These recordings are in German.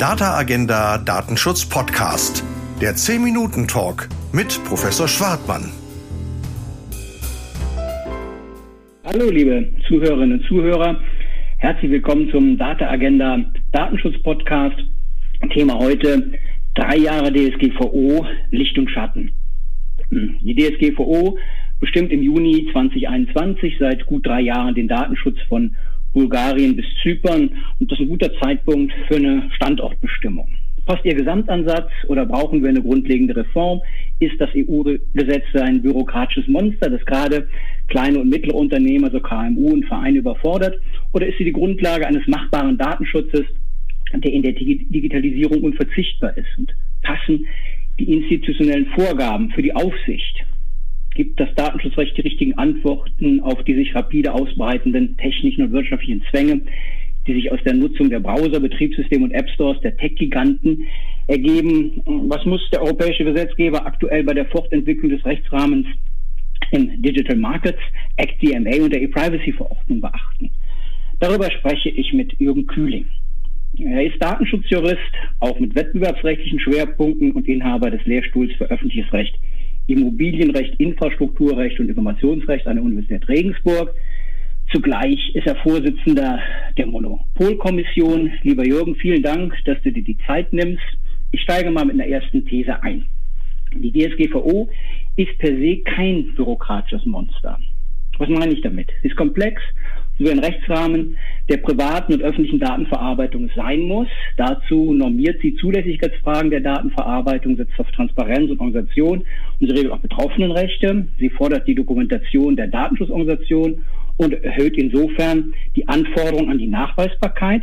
Data Agenda Datenschutz Podcast. Der 10 Minuten Talk mit Professor Schwartmann. Hallo liebe Zuhörerinnen und Zuhörer. Herzlich willkommen zum Data Agenda Datenschutz Podcast. Thema heute drei Jahre DSGVO Licht und Schatten. Hm, die DSGVO bestimmt im Juni 2021 seit gut drei Jahren den Datenschutz von Bulgarien bis Zypern. Und das ist ein guter Zeitpunkt für eine Standortbestimmung. Passt Ihr Gesamtansatz oder brauchen wir eine grundlegende Reform? Ist das EU-Gesetz ein bürokratisches Monster, das gerade kleine und mittlere Unternehmen, also KMU und Vereine überfordert? Oder ist sie die Grundlage eines machbaren Datenschutzes, der in der Digitalisierung unverzichtbar ist? Und passen die institutionellen Vorgaben für die Aufsicht gibt das Datenschutzrecht die richtigen Antworten auf die sich rapide ausbreitenden technischen und wirtschaftlichen Zwänge, die sich aus der Nutzung der Browser, Betriebssysteme und App Stores der Tech-Giganten ergeben. Was muss der europäische Gesetzgeber aktuell bei der Fortentwicklung des Rechtsrahmens im Digital Markets Act DMA und der E-Privacy-Verordnung beachten? Darüber spreche ich mit Jürgen Kühling. Er ist Datenschutzjurist, auch mit wettbewerbsrechtlichen Schwerpunkten und Inhaber des Lehrstuhls für öffentliches Recht Immobilienrecht, Infrastrukturrecht und Informationsrecht an der Universität Regensburg. Zugleich ist er Vorsitzender der Monopolkommission. Lieber Jürgen, vielen Dank, dass du dir die Zeit nimmst. Ich steige mal mit einer ersten These ein. Die DSGVO ist per se kein bürokratisches Monster. Was meine ich damit? Sie ist komplex sowie ein Rechtsrahmen der privaten und öffentlichen Datenverarbeitung sein muss. Dazu normiert sie Zulässigkeitsfragen der Datenverarbeitung, setzt auf Transparenz und Organisation und sie regelt auch Betroffenenrechte. Sie fordert die Dokumentation der Datenschutzorganisation und erhöht insofern die Anforderungen an die Nachweisbarkeit.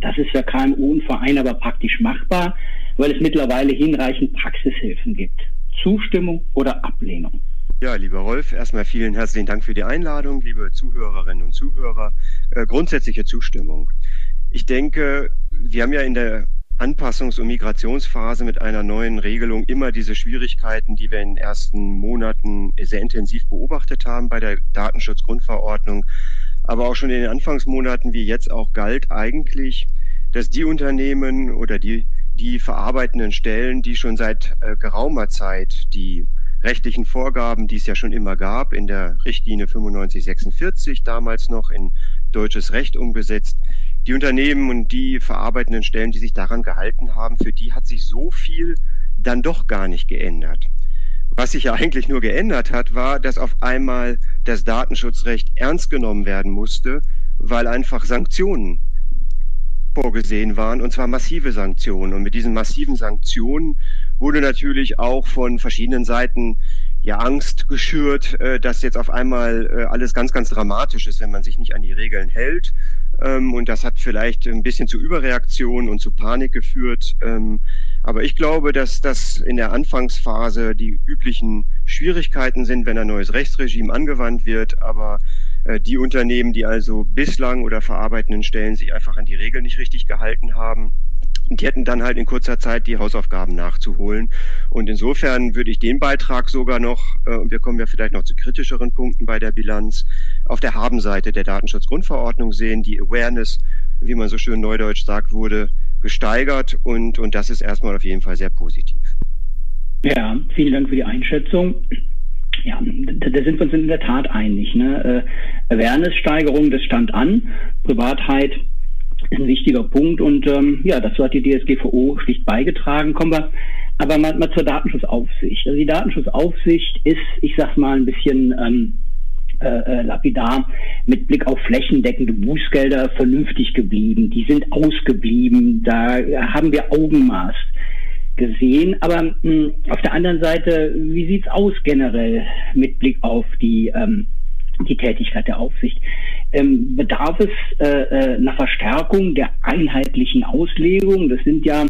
Das ist für KMU und Vereine aber praktisch machbar, weil es mittlerweile hinreichend Praxishilfen gibt. Zustimmung oder Ablehnung. Ja, lieber Rolf, erstmal vielen herzlichen Dank für die Einladung, liebe Zuhörerinnen und Zuhörer. Äh, grundsätzliche Zustimmung. Ich denke, wir haben ja in der Anpassungs- und Migrationsphase mit einer neuen Regelung immer diese Schwierigkeiten, die wir in den ersten Monaten sehr intensiv beobachtet haben bei der Datenschutzgrundverordnung. Aber auch schon in den Anfangsmonaten wie jetzt auch galt eigentlich, dass die Unternehmen oder die, die verarbeitenden Stellen, die schon seit äh, geraumer Zeit die rechtlichen Vorgaben, die es ja schon immer gab, in der Richtlinie 9546 damals noch in deutsches Recht umgesetzt. Die Unternehmen und die verarbeitenden Stellen, die sich daran gehalten haben, für die hat sich so viel dann doch gar nicht geändert. Was sich ja eigentlich nur geändert hat, war, dass auf einmal das Datenschutzrecht ernst genommen werden musste, weil einfach Sanktionen vorgesehen waren, und zwar massive Sanktionen. Und mit diesen massiven Sanktionen wurde natürlich auch von verschiedenen Seiten ja Angst geschürt, äh, dass jetzt auf einmal äh, alles ganz, ganz dramatisch ist, wenn man sich nicht an die Regeln hält. Ähm, und das hat vielleicht ein bisschen zu Überreaktionen und zu Panik geführt. Ähm, aber ich glaube, dass das in der Anfangsphase die üblichen Schwierigkeiten sind, wenn ein neues Rechtsregime angewandt wird. Aber äh, die Unternehmen, die also bislang oder verarbeitenden Stellen sich einfach an die Regeln nicht richtig gehalten haben, die hätten dann halt in kurzer Zeit die Hausaufgaben nachzuholen. Und insofern würde ich den Beitrag sogar noch, äh, und wir kommen ja vielleicht noch zu kritischeren Punkten bei der Bilanz, auf der Habenseite der Datenschutzgrundverordnung sehen. Die Awareness, wie man so schön neudeutsch sagt, wurde gesteigert und, und das ist erstmal auf jeden Fall sehr positiv. Ja, vielen Dank für die Einschätzung. Ja, da, sind wir uns in der Tat einig. Ne? Äh, Awareness-Steigerung, das stand an. Privatheit ein wichtiger Punkt und ähm, ja, dazu hat die DSGVO schlicht beigetragen. Kommen wir aber mal, mal zur Datenschutzaufsicht. Also die Datenschutzaufsicht ist, ich sag mal, ein bisschen ähm, äh, äh, lapidar mit Blick auf flächendeckende Bußgelder vernünftig geblieben. Die sind ausgeblieben. Da haben wir Augenmaß gesehen. Aber mh, hm, auf der anderen Seite, wie sieht's aus generell mit Blick auf die ähm, die Tätigkeit der Aufsicht. Ähm, bedarf es äh, äh, einer Verstärkung der einheitlichen Auslegung? Das sind ja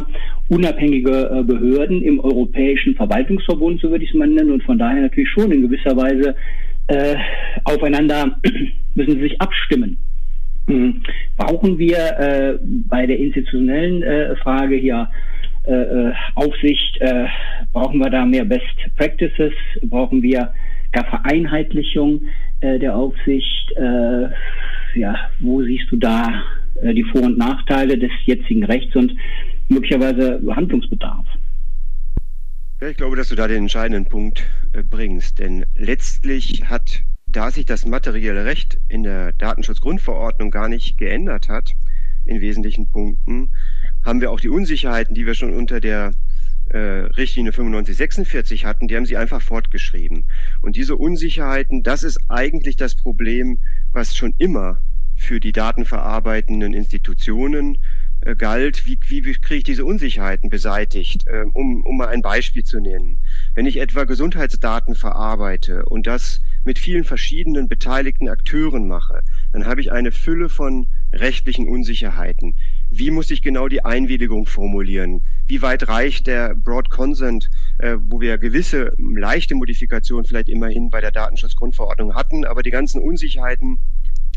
unabhängige äh, Behörden im Europäischen Verwaltungsverbund, so würde ich es mal nennen, und von daher natürlich schon in gewisser Weise äh, aufeinander müssen sie sich abstimmen. Hm. Brauchen wir äh, bei der institutionellen äh, Frage hier äh, äh Aufsicht, äh, brauchen wir da mehr Best Practices, brauchen wir gar Vereinheitlichung äh, der Aufsicht. Äh, ja, wo siehst du da äh, die Vor- und Nachteile des jetzigen Rechts und möglicherweise Handlungsbedarf? Ja, ich glaube, dass du da den entscheidenden Punkt äh, bringst. Denn letztlich hat, da sich das materielle Recht in der Datenschutzgrundverordnung gar nicht geändert hat, in wesentlichen Punkten, haben wir auch die Unsicherheiten, die wir schon unter der äh, Richtlinie 9546 hatten, die haben sie einfach fortgeschrieben. Und diese Unsicherheiten, das ist eigentlich das Problem, was schon immer für die datenverarbeitenden Institutionen äh, galt, wie, wie kriege ich diese Unsicherheiten beseitigt, äh, um, um mal ein Beispiel zu nennen. Wenn ich etwa Gesundheitsdaten verarbeite und das mit vielen verschiedenen beteiligten Akteuren mache, dann habe ich eine Fülle von rechtlichen Unsicherheiten. Wie muss ich genau die Einwilligung formulieren? Wie weit reicht der Broad Consent, äh, wo wir gewisse leichte Modifikationen vielleicht immerhin bei der Datenschutzgrundverordnung hatten, aber die ganzen Unsicherheiten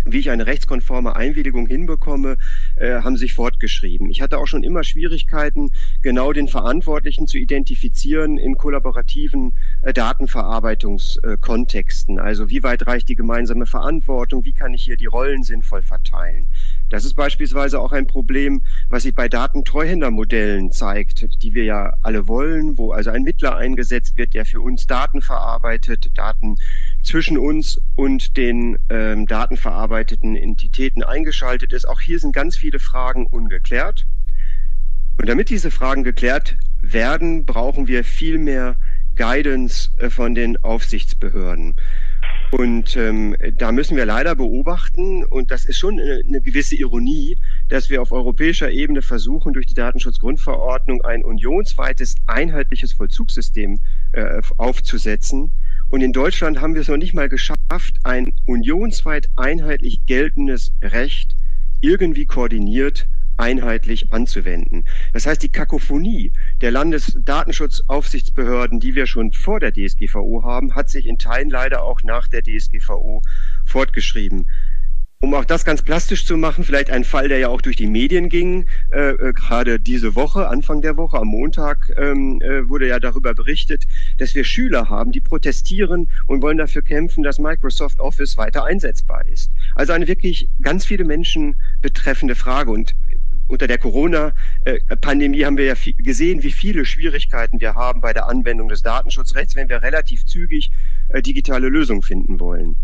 wie ich eine rechtskonforme Einwilligung hinbekomme, äh, haben sich fortgeschrieben. Ich hatte auch schon immer Schwierigkeiten, genau den Verantwortlichen zu identifizieren in kollaborativen äh, Datenverarbeitungskontexten. also wie weit reicht die gemeinsame Verantwortung? Wie kann ich hier die Rollen sinnvoll verteilen? Das ist beispielsweise auch ein Problem, was sich bei Datentreuhändermodellen zeigt, die wir ja alle wollen, wo also ein Mittler eingesetzt wird, der für uns Daten verarbeitet, Daten zwischen uns und den ähm, datenverarbeiteten Entitäten eingeschaltet ist. Auch hier sind ganz viele Fragen ungeklärt. Und damit diese Fragen geklärt werden, brauchen wir viel mehr Guidance äh, von den Aufsichtsbehörden. Und ähm, da müssen wir leider beobachten, und das ist schon eine, eine, gewisse Ironie, dass wir auf europäischer Ebene versuchen, durch die Datenschutzgrundverordnung ein unionsweites, einheitliches Vollzugssystem äh, aufzusetzen. Und in Deutschland haben wir es noch nicht mal geschafft, ein unionsweit einheitlich geltendes Recht irgendwie koordiniert einheitlich anzuwenden. Das heißt, die Kakophonie der Landesdatenschutzaufsichtsbehörden, die wir schon vor der DSGVO haben, hat sich in Teilen leider auch nach der DSGVO fortgeschrieben. Um auch das ganz plastisch zu machen, vielleicht ein Fall, der ja auch durch die Medien ging, äh, äh, gerade diese Woche, Anfang der Woche, am Montag ähm, äh, wurde ja darüber berichtet, dass wir Schüler haben, die protestieren und wollen dafür kämpfen, dass Microsoft Office weiter einsetzbar ist. Also eine wirklich ganz viele Menschen betreffende Frage. Und unter der Corona-Pandemie haben wir ja gesehen, wie viele Schwierigkeiten wir haben bei der Anwendung des Datenschutzrechts, wenn wir relativ zügig äh, digitale Lösungen finden wollen.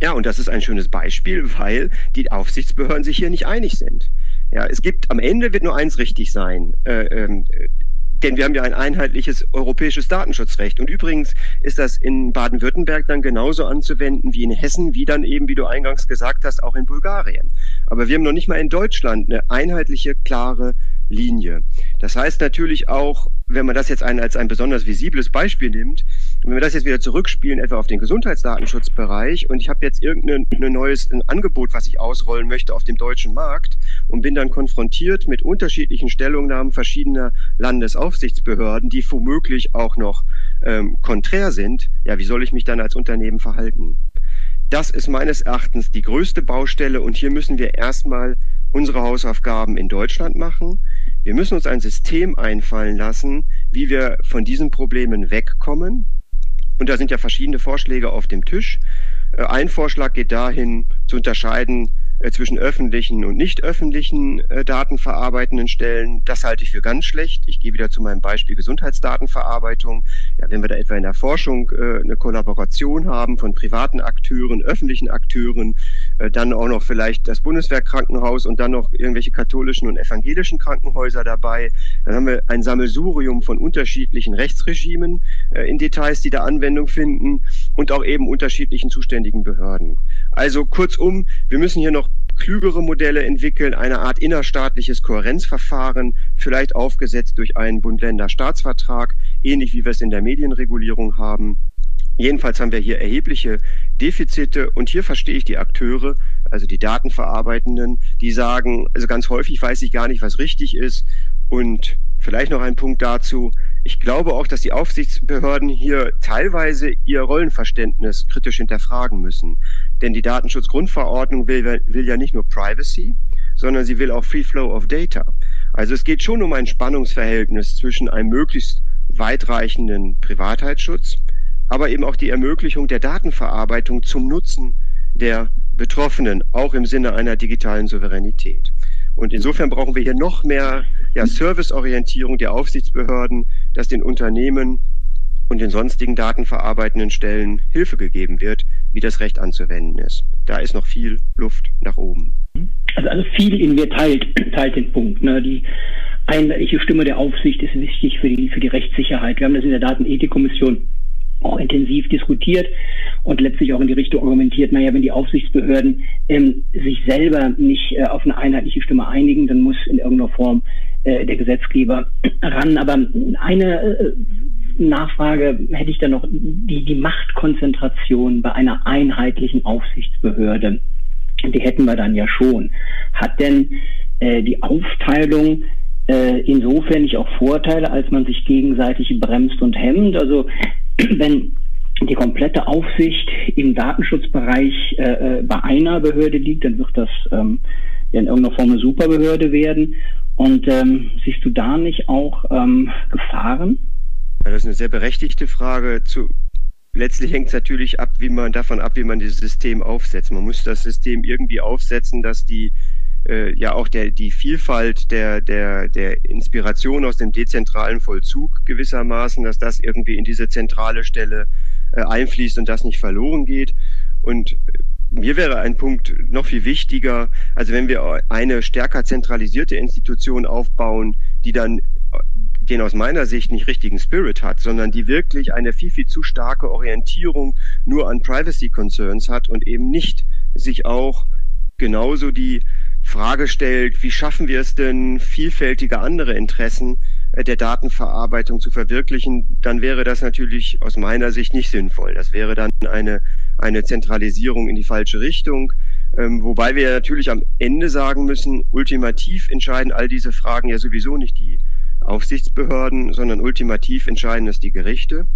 Ja, und das ist ein schönes Beispiel, weil die Aufsichtsbehörden sich hier nicht einig sind. Ja, es gibt am Ende wird nur eins richtig sein. Äh, ähm, denn wir haben ja ein einheitliches europäisches Datenschutzrecht. Und übrigens ist das in Baden-Württemberg dann genauso anzuwenden wie in Hessen, wie dann eben, wie du eingangs gesagt hast, auch in Bulgarien. Aber wir haben noch nicht mal in Deutschland eine einheitliche, klare Linie. Das heißt natürlich auch, wenn man das jetzt als ein besonders visibles Beispiel nimmt, wenn wir das jetzt wieder zurückspielen, etwa auf den Gesundheitsdatenschutzbereich, und ich habe jetzt irgendein neues Angebot, was ich ausrollen möchte auf dem deutschen Markt und bin dann konfrontiert mit unterschiedlichen Stellungnahmen verschiedener Landesaufsichtsbehörden, die womöglich auch noch ähm, konträr sind, ja, wie soll ich mich dann als Unternehmen verhalten? Das ist meines Erachtens die größte Baustelle und hier müssen wir erstmal unsere Hausaufgaben in Deutschland machen. Wir müssen uns ein System einfallen lassen, wie wir von diesen Problemen wegkommen. Und da sind ja verschiedene Vorschläge auf dem Tisch. Äh, ein Vorschlag geht dahin, zu unterscheiden zwischen öffentlichen und nicht öffentlichen äh, datenverarbeitenden Stellen. Das halte ich für ganz schlecht. Ich gehe wieder zu meinem Beispiel Gesundheitsdatenverarbeitung. Ja, wenn wir da etwa in der Forschung äh, eine Kollaboration haben von privaten Akteuren, öffentlichen Akteuren, äh, dann auch noch vielleicht das Bundeswehrkrankenhaus und dann noch irgendwelche katholischen und evangelischen Krankenhäuser dabei, dann haben wir ein Sammelsurium von unterschiedlichen Rechtsregimen äh, in Details, die da Anwendung finden und auch eben unterschiedlichen zuständigen Behörden. Also kurzum, wir müssen hier noch klügere Modelle entwickeln, eine Art innerstaatliches Kohärenzverfahren, vielleicht aufgesetzt durch einen Bund-Länder-Staatsvertrag, ähnlich wie wir es in der Medienregulierung haben. Jedenfalls haben wir hier erhebliche Defizite und hier verstehe ich die Akteure, also die Datenverarbeitenden, die sagen, also ganz häufig weiß ich gar nicht, was richtig ist und Vielleicht noch ein Punkt dazu. Ich glaube auch, dass die Aufsichtsbehörden hier teilweise ihr Rollenverständnis kritisch hinterfragen müssen. Denn die Datenschutzgrundverordnung will, will ja nicht nur Privacy, sondern sie will auch Free Flow of Data. Also es geht schon um ein Spannungsverhältnis zwischen einem möglichst weitreichenden Privatheitsschutz, aber eben auch die Ermöglichung der Datenverarbeitung zum Nutzen der Betroffenen, auch im Sinne einer digitalen Souveränität. Und insofern brauchen wir hier noch mehr ja, Serviceorientierung der Aufsichtsbehörden, dass den Unternehmen und den sonstigen datenverarbeitenden Stellen Hilfe gegeben wird, wie das Recht anzuwenden ist. Da ist noch viel Luft nach oben. Also, also viel in mir teilt, teilt den Punkt. Ne? Die einheitliche Stimme der Aufsicht ist wichtig für die, für die Rechtssicherheit. Wir haben das in der Datenethikkommission auch intensiv diskutiert und letztlich auch in die Richtung argumentiert, naja, wenn die Aufsichtsbehörden ähm, sich selber nicht äh, auf eine einheitliche Stimme einigen, dann muss in irgendeiner Form äh, der Gesetzgeber ran. Aber eine äh, Nachfrage hätte ich da noch, die, die Machtkonzentration bei einer einheitlichen Aufsichtsbehörde, die hätten wir dann ja schon. Hat denn äh, die Aufteilung äh, insofern nicht auch Vorteile, als man sich gegenseitig bremst und hemmt? Also wenn die komplette Aufsicht im Datenschutzbereich äh, äh, bei einer Behörde liegt, dann wird das ähm, in irgendeiner Form eine Superbehörde werden. Und ähm, siehst du da nicht auch ähm, Gefahren? Ja, das ist eine sehr berechtigte Frage. Zu, letztlich hängt es natürlich ab, wie man davon ab, wie man dieses System aufsetzt. Man muss das System irgendwie aufsetzen, dass die äh, ja auch der, die Vielfalt der, der, der Inspiration aus dem dezentralen Vollzug gewissermaßen, dass das irgendwie in diese zentrale Stelle äh, einfließt und das nicht verloren geht. Und mir wäre ein Punkt noch viel wichtiger, also wenn wir eine stärker zentralisierte Institution aufbauen, die dann äh, den aus meiner Sicht nicht richtigen Spirit hat, sondern die wirklich eine viel, viel zu starke Orientierung nur an Privacy Concerns hat und eben nicht sich auch genauso die Frage stellt, wie schaffen wir es denn, vielfältige andere Interessen äh, der Datenverarbeitung zu verwirklichen, dann wäre das natürlich aus meiner Sicht nicht sinnvoll. Das wäre dann eine, eine Zentralisierung in die falsche Richtung. Ähm, wobei wir natürlich am Ende sagen müssen, ultimativ entscheiden all diese Fragen ja sowieso nicht die Aufsichtsbehörden, sondern ultimativ entscheiden es die Gerichte.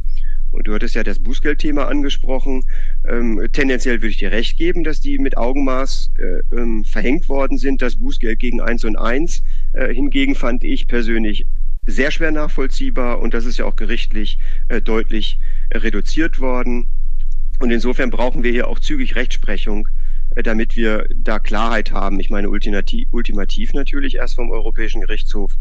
Und du hattest ja das Bußgeldthema angesprochen. Ähm, tendenziell würde ich dir recht geben, dass die mit Augenmaß äh, ähm, verhängt worden sind, das Bußgeld gegen eins und eins. Äh, hingegen fand ich persönlich sehr schwer nachvollziehbar und das ist ja auch gerichtlich äh, deutlich reduziert worden. Und insofern brauchen wir hier auch zügig Rechtsprechung, äh, damit wir da Klarheit haben. Ich meine, ultimativ, ultimativ natürlich erst vom Europäischen Gerichtshof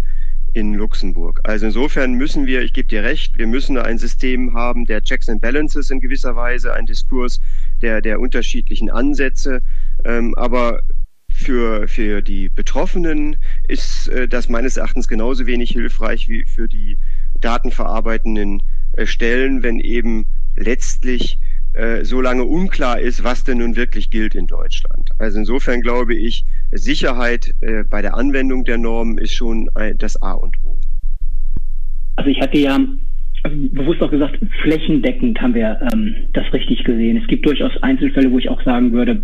in Luxemburg. Also insofern müssen wir, ich gebe dir recht, wir müssen ein System haben der Checks and Balances in gewisser Weise, ein Diskurs der, der unterschiedlichen Ansätze. Ähm, aber für, für die Betroffenen ist äh, das meines Erachtens genauso wenig hilfreich wie für die datenverarbeitenden äh, Stellen, wenn eben letztlich äh, so lange unklar ist, was denn nun wirklich gilt in Deutschland. Also insofern glaube ich, Sicherheit äh, bei der Anwendung der Normen ist schon das A und O. Also ich hatte ja bewusst auch gesagt, flächendeckend haben wir ähm, das richtig gesehen. Es gibt durchaus Einzelfälle, wo ich auch sagen würde,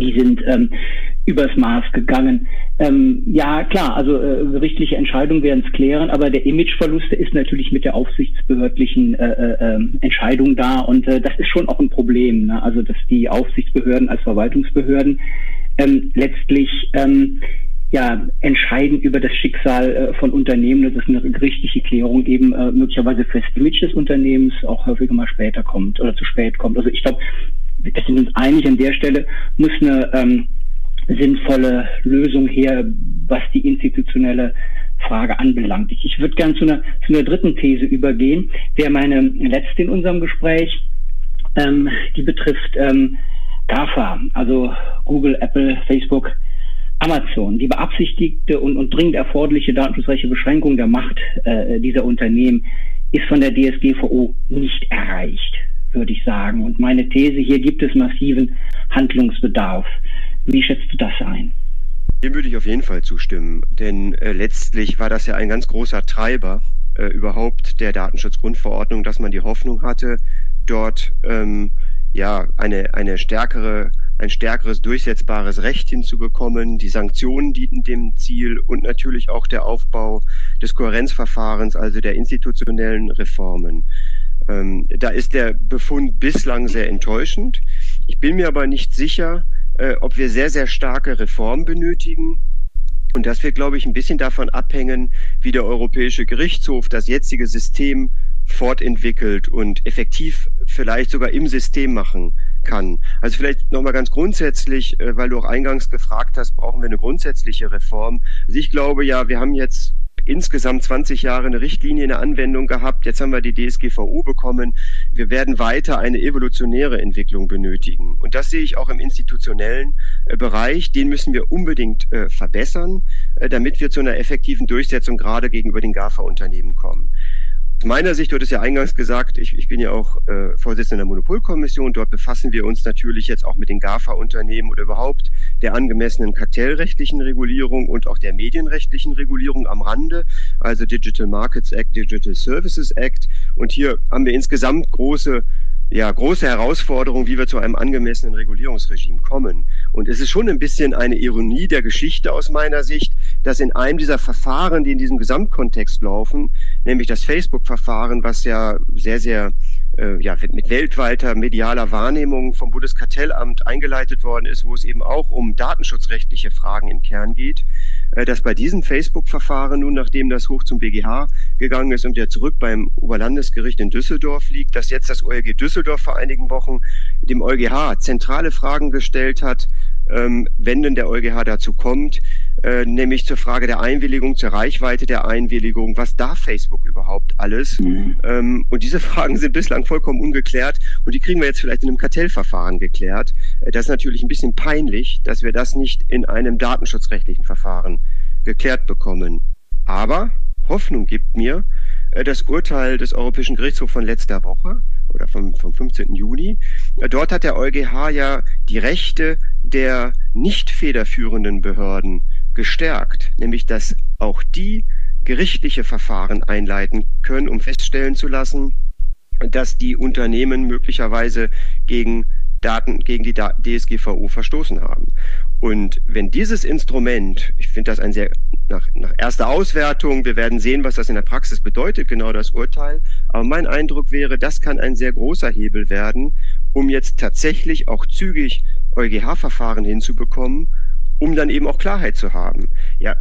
die sind ähm, übers Maß gegangen. Ähm, ja, klar, also äh, gerichtliche Entscheidungen werden es klären, aber der Imageverlust ist natürlich mit der aufsichtsbehördlichen äh, äh, ähm, Entscheidung da und äh, das ist schon auch ein Problem. Ne? Also dass die Aufsichtsbehörden als Verwaltungsbehörden ähm, letztlich ähm, ja, entscheiden über das Schicksal äh, von Unternehmen. Das ist eine gerichtliche Klärung eben äh, möglicherweise fürs Image des Unternehmens auch häufiger mal später kommt oder zu spät kommt. Also ich glaube, wir sind uns einig, an der Stelle muss eine ähm, sinnvolle Lösung her, was die institutionelle Frage anbelangt. Ich, ich würde gerne zu einer, zu einer dritten These übergehen, wäre meine letzte in unserem Gespräch. Ähm, die betrifft ähm, GAFA, also Google, Apple, Facebook, Amazon. Die beabsichtigte und, und dringend erforderliche datenschutzrechtliche Beschränkung der Macht äh, dieser Unternehmen ist von der DSGVO nicht erreicht würde ich sagen. Und meine These, hier gibt es massiven Handlungsbedarf. Wie schätzt du das ein? Dem würde ich auf jeden Fall zustimmen, denn äh, letztlich war das ja ein ganz großer Treiber äh, überhaupt der Datenschutzgrundverordnung, dass man die Hoffnung hatte, dort ähm, ja eine, eine stärkere ein stärkeres durchsetzbares Recht hinzubekommen. Die Sanktionen dienten dem Ziel und natürlich auch der Aufbau des Kohärenzverfahrens, also der institutionellen Reformen. Ähm, da ist der Befund bislang sehr enttäuschend. Ich bin mir aber nicht sicher, äh, ob wir sehr, sehr starke Reformen benötigen. Und das wird, glaube ich, ein bisschen davon abhängen, wie der Europäische Gerichtshof das jetzige System fortentwickelt und effektiv vielleicht sogar im System machen kann. Also vielleicht nochmal ganz grundsätzlich, äh, weil du auch eingangs gefragt hast, brauchen wir eine grundsätzliche Reform. Also ich glaube ja, wir haben jetzt insgesamt 20 Jahre eine Richtlinie in der Anwendung gehabt. Jetzt haben wir die DSGVO bekommen. Wir werden weiter eine evolutionäre Entwicklung benötigen. Und das sehe ich auch im institutionellen äh, Bereich. Den müssen wir unbedingt äh, verbessern, äh, damit wir zu einer effektiven Durchsetzung gerade gegenüber den GAFA-Unternehmen kommen. Meiner Sicht, du hattest ja eingangs gesagt, ich, ich bin ja auch äh, Vorsitzender der Monopolkommission. Dort befassen wir uns natürlich jetzt auch mit den GAFA-Unternehmen oder überhaupt der angemessenen kartellrechtlichen Regulierung und auch der medienrechtlichen Regulierung am Rande, also Digital Markets Act, Digital Services Act. Und hier haben wir insgesamt große ja, große Herausforderung, wie wir zu einem angemessenen Regulierungsregime kommen. Und es ist schon ein bisschen eine Ironie der Geschichte aus meiner Sicht, dass in einem dieser Verfahren, die in diesem Gesamtkontext laufen, nämlich das Facebook-Verfahren, was ja sehr, sehr äh, ja, mit weltweiter medialer Wahrnehmung vom Bundeskartellamt eingeleitet worden ist, wo es eben auch um datenschutzrechtliche Fragen im Kern geht, dass bei diesem Facebook-Verfahren nun, nachdem das hoch zum BGH gegangen ist und der zurück beim Oberlandesgericht in Düsseldorf liegt, dass jetzt das OLG Düsseldorf vor einigen Wochen dem EuGH zentrale Fragen gestellt hat, ähm, wenn denn der EuGH dazu kommt, äh, nämlich zur Frage der Einwilligung, zur Reichweite der Einwilligung, was darf Facebook überhaupt alles? Mhm. Ähm, und diese Fragen sind bislang vollkommen ungeklärt und die kriegen wir jetzt vielleicht in einem Kartellverfahren geklärt. Äh, das ist natürlich ein bisschen peinlich, dass wir das nicht in einem datenschutzrechtlichen Verfahren geklärt bekommen. Aber Hoffnung gibt mir äh, das Urteil des Europäischen Gerichtshofs von letzter Woche, oder vom, vom 15. Juni. Dort hat der EuGH ja die Rechte der nicht federführenden Behörden gestärkt, nämlich dass auch die gerichtliche Verfahren einleiten können, um feststellen zu lassen, dass die Unternehmen möglicherweise gegen Daten gegen die DSGVO verstoßen haben. Und wenn dieses Instrument, ich finde das ein sehr, nach, nach erster Auswertung, wir werden sehen, was das in der Praxis bedeutet, genau das Urteil, aber mein Eindruck wäre, das kann ein sehr großer Hebel werden, um jetzt tatsächlich auch zügig EuGH-Verfahren hinzubekommen, um dann eben auch Klarheit zu haben. Ja,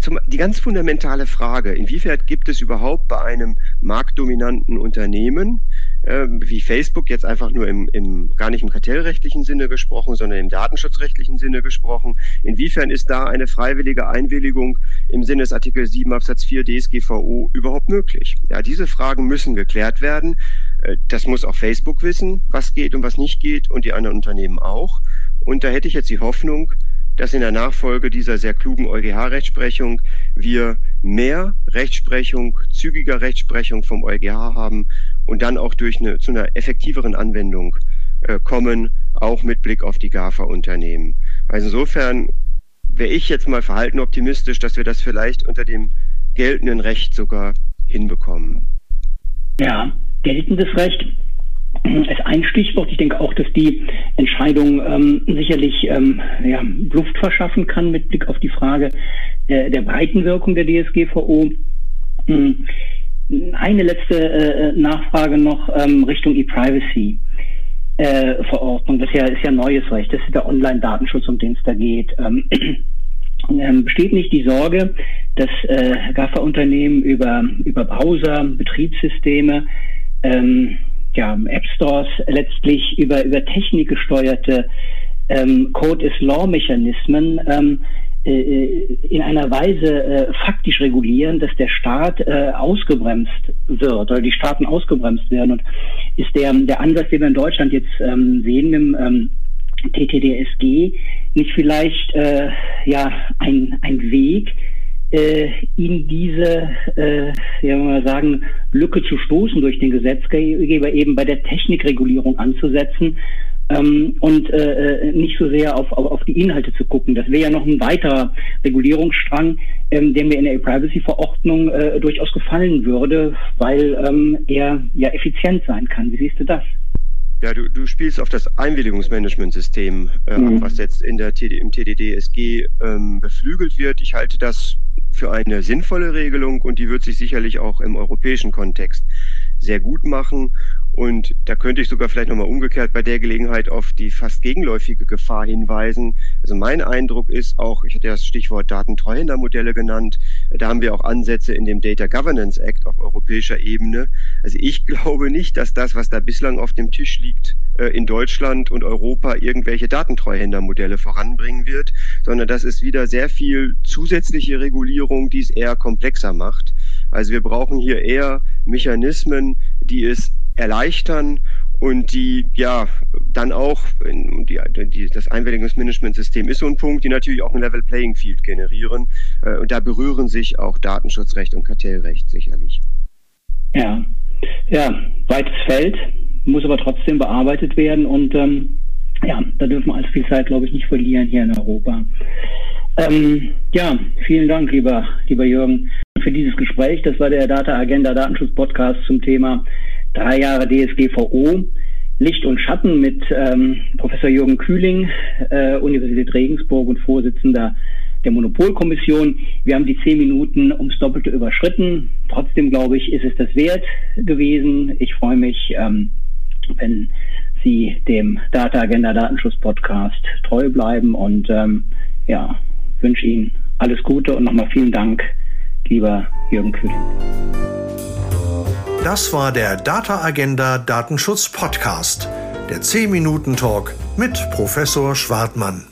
zum, die ganz fundamentale Frage, inwiefern gibt es überhaupt bei einem marktdominanten Unternehmen äh, wie Facebook jetzt einfach nur im, im gar nicht im kartellrechtlichen Sinne gesprochen, sondern im datenschutzrechtlichen Sinne gesprochen, inwiefern ist da eine freiwillige Einwilligung im Sinne des Artikel 7 Absatz 4 DSGVO überhaupt möglich? Ja, diese Fragen müssen geklärt werden. Äh, das muss auch Facebook wissen, was geht und was nicht geht und die anderen Unternehmen auch. Und da hätte ich jetzt die Hoffnung, dass in der Nachfolge dieser sehr klugen EuGH-Rechtsprechung wir mehr Rechtsprechung, zügiger Rechtsprechung vom EuGH haben und dann auch durch eine, zu einer effektiveren Anwendung äh, kommen, auch mit Blick auf die GAFA-Unternehmen. Also insofern wäre ich jetzt mal verhalten optimistisch, dass wir das vielleicht unter dem geltenden Recht sogar hinbekommen. Ja, geltendes Recht ist ein Stichwort. Ich denke auch, dass die Entscheidung ähm, sicherlich ähm, ja, Luft verschaffen kann mit Blick auf die Frage äh, der Breitenwirkung der DSGVO. Hm. Eine letzte äh, Nachfrage noch ähm, Richtung E-Privacy. Äh, Verordnung, das ist ja, ist ja neues Recht, das ist der Online-Datenschutz, um den es da geht. Ähm, ähm, besteht nicht die Sorge, dass äh, GAFA-Unternehmen über, über Browser, Betriebssysteme, ähm, ja, App Stores letztlich über, über technikgesteuerte ähm, Code-is-Law-Mechanismen ähm, äh, in einer Weise äh, faktisch regulieren, dass der Staat äh, ausgebremst wird oder die Staaten ausgebremst werden. Und ist der, der Ansatz, den wir in Deutschland jetzt ähm, sehen im ähm, TTDSG, nicht vielleicht äh, ja ein, ein Weg, äh, in diese, äh, ja mal sagen, Lücke zu stoßen durch den Gesetzgeber, eben bei der Technikregulierung anzusetzen ähm, und äh, äh, nicht so sehr auf, auf, auf die Inhalte zu gucken. Das wäre ja noch ein weiterer Regulierungsstrang, ähm, der mir in der E-Privacy-Verordnung äh, durchaus gefallen würde, weil ähm, er ja effizient sein kann. Wie siehst du das? Ja, du, du spielst auf das Einwilligungsmanagementsystem, äh, mhm. was jetzt in der TD, im TDDSG ähm, beflügelt wird. Ich halte das für eine sinnvolle Regelung und die wird sich sicherlich auch im europäischen Kontext sehr gut machen. Und da könnte ich sogar vielleicht nochmal umgekehrt bei der Gelegenheit auf die fast gegenläufige Gefahr hinweisen. Also mein Eindruck ist auch, ich hatte das Stichwort Datentreuhändermodelle genannt, da haben wir auch Ansätze in dem Data Governance Act auf europäischer Ebene. Also ich glaube nicht, dass das, was da bislang auf dem Tisch liegt, äh, in Deutschland und Europa irgendwelche Datentreuhändermodelle voranbringen wird, sondern das ist wieder sehr viel zusätzliche Regulierung, die es eher komplexer macht. Also wir brauchen hier eher Mechanismen, die es erleichtern und die ja dann auch, die, die, das Einwilligungsmanagementsystem ist so ein Punkt, die natürlich auch ein Level Playing Field generieren. Äh, und da berühren sich auch Datenschutzrecht und Kartellrecht sicherlich. Ja, ja, weites Feld, muss aber trotzdem bearbeitet werden und ähm, ja, da dürfen wir allzu viel Zeit, glaube ich, nicht verlieren hier in Europa. Ähm, ja, vielen Dank, lieber, lieber Jürgen, für dieses Gespräch. Das war der Data Agenda Datenschutz Podcast zum Thema drei Jahre DSGVO, Licht und Schatten mit ähm, Professor Jürgen Kühling, äh, Universität Regensburg und Vorsitzender der Monopolkommission. Wir haben die zehn Minuten ums Doppelte überschritten. Trotzdem glaube ich, ist es das wert gewesen. Ich freue mich, ähm, wenn Sie dem Data Agenda Datenschutz Podcast treu bleiben und ähm, ja, wünsche Ihnen alles Gute und nochmal vielen Dank, lieber Jürgen Kühling. Das war der Data Agenda Datenschutz Podcast, der 10 Minuten Talk mit Professor Schwartmann.